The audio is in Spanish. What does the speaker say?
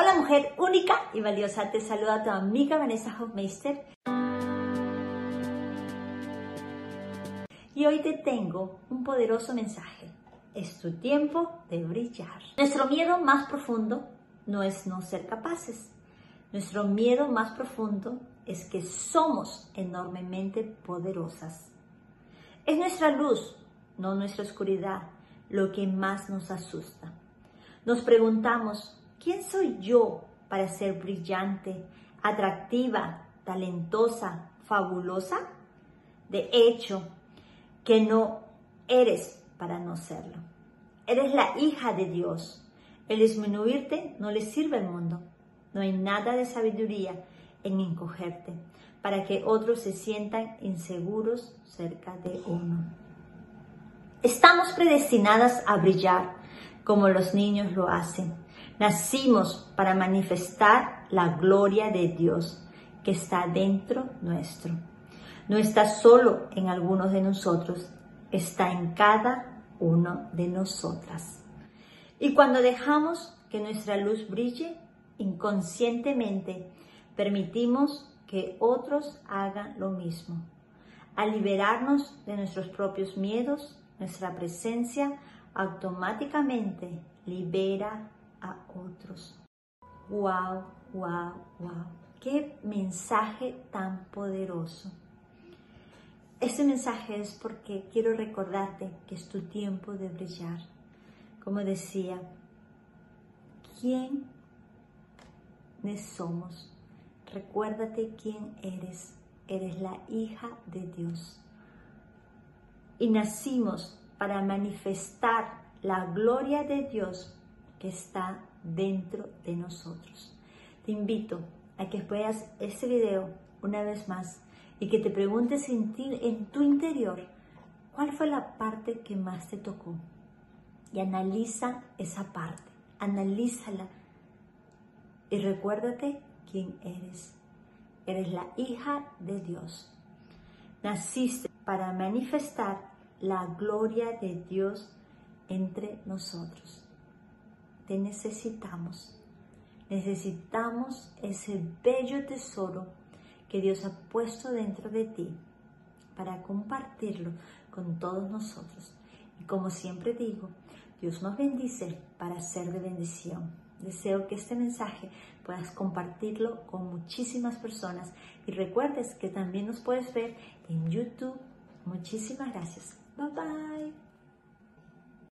Hola mujer única y valiosa, te saluda tu amiga Vanessa Hofmeister. Y hoy te tengo un poderoso mensaje. Es tu tiempo de brillar. Nuestro miedo más profundo no es no ser capaces. Nuestro miedo más profundo es que somos enormemente poderosas. Es nuestra luz, no nuestra oscuridad, lo que más nos asusta. Nos preguntamos, ¿quién soy yo para ser brillante, atractiva, talentosa, fabulosa? De hecho, que no eres para no serlo. Eres la hija de Dios. El disminuirte no le sirve al mundo. No hay nada de sabiduría en encogerte para que otros se sientan inseguros cerca de uno. Estamos predestinadas a brillar como los niños lo hacen. Nacimos para manifestar la gloria de Dios que está dentro nuestro. No está solo en algunos de nosotros, está en cada uno de nosotras. Y cuando dejamos que nuestra luz brille, inconscientemente permitimos que otros hagan lo mismo. Al liberarnos de nuestros propios miedos, nuestra presencia automáticamente libera a otros. ¡Wow, wow, wow! ¡Qué mensaje tan poderoso! Este mensaje es porque quiero recordarte que es tu tiempo de brillar. Como decía, ¿quién somos? Recuérdate quién eres. Eres la hija de Dios. Y nacimos para manifestar la gloria de Dios que está dentro de nosotros. Te invito a que veas este video una vez más y que te preguntes en, en tu interior cuál fue la parte que más te tocó. Y analiza esa parte, analízala y recuérdate quién eres. Eres la hija de Dios. Naciste para manifestar la gloria de Dios entre nosotros. Te necesitamos. Necesitamos ese bello tesoro que Dios ha puesto dentro de ti para compartirlo con todos nosotros. Y como siempre digo, Dios nos bendice para ser de bendición. Deseo que este mensaje puedas compartirlo con muchísimas personas y recuerdes que también nos puedes ver en YouTube. Muchísimas gracias. Bye bye.